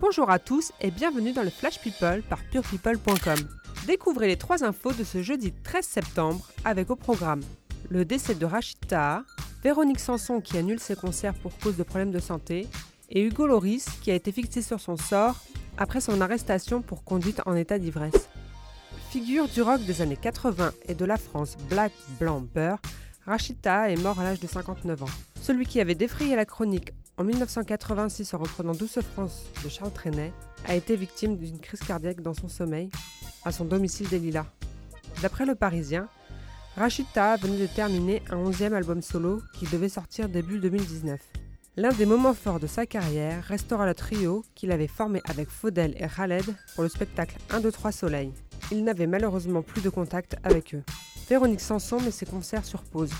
Bonjour à tous et bienvenue dans le Flash People par purepeople.com. Découvrez les trois infos de ce jeudi 13 septembre avec au programme le décès de Rachid Taha, Véronique Sanson qui annule ses concerts pour cause de problèmes de santé et Hugo Loris qui a été fixé sur son sort après son arrestation pour conduite en état d'ivresse. Figure du rock des années 80 et de la France black, blanc, beurre, Rachid Taha est mort à l'âge de 59 ans. Celui qui avait défrayé la chronique en 1986 en reprenant Douce France de Charles Trenet a été victime d'une crise cardiaque dans son sommeil à son domicile des Lilas. D'après le Parisien, Rachid Taha venait de terminer un 11e album solo qui devait sortir début 2019. L'un des moments forts de sa carrière restera le trio qu'il avait formé avec Faudel et Khaled pour le spectacle 1, 2, 3 Soleil. Il n'avait malheureusement plus de contact avec eux. Véronique Sanson met ses concerts sur pause.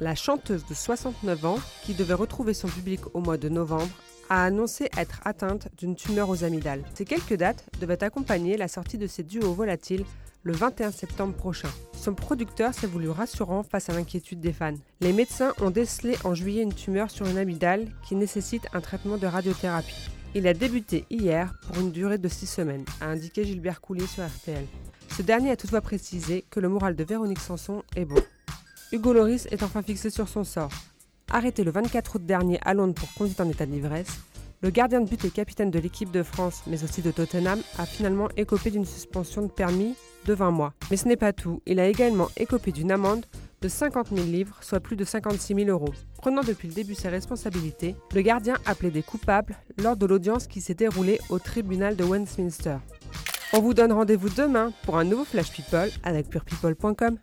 La chanteuse de 69 ans, qui devait retrouver son public au mois de novembre, a annoncé être atteinte d'une tumeur aux amygdales. Ces quelques dates devaient accompagner la sortie de ses duos volatiles le 21 septembre prochain. Son producteur s'est voulu rassurant face à l'inquiétude des fans. Les médecins ont décelé en juillet une tumeur sur une amygdale qui nécessite un traitement de radiothérapie. Il a débuté hier pour une durée de 6 semaines, a indiqué Gilbert Coulier sur RTL. Ce dernier a toutefois précisé que le moral de Véronique Sanson est bon. Hugo Loris est enfin fixé sur son sort. Arrêté le 24 août dernier à Londres pour conduite en état d'ivresse, le gardien de but et capitaine de l'équipe de France, mais aussi de Tottenham, a finalement écopé d'une suspension de permis de 20 mois. Mais ce n'est pas tout, il a également écopé d'une amende de 50 000 livres, soit plus de 56 000 euros. Prenant depuis le début ses responsabilités, le gardien a plaidé coupable lors de l'audience qui s'est déroulée au tribunal de Westminster. On vous donne rendez-vous demain pour un nouveau Flash People avec purepeople.com.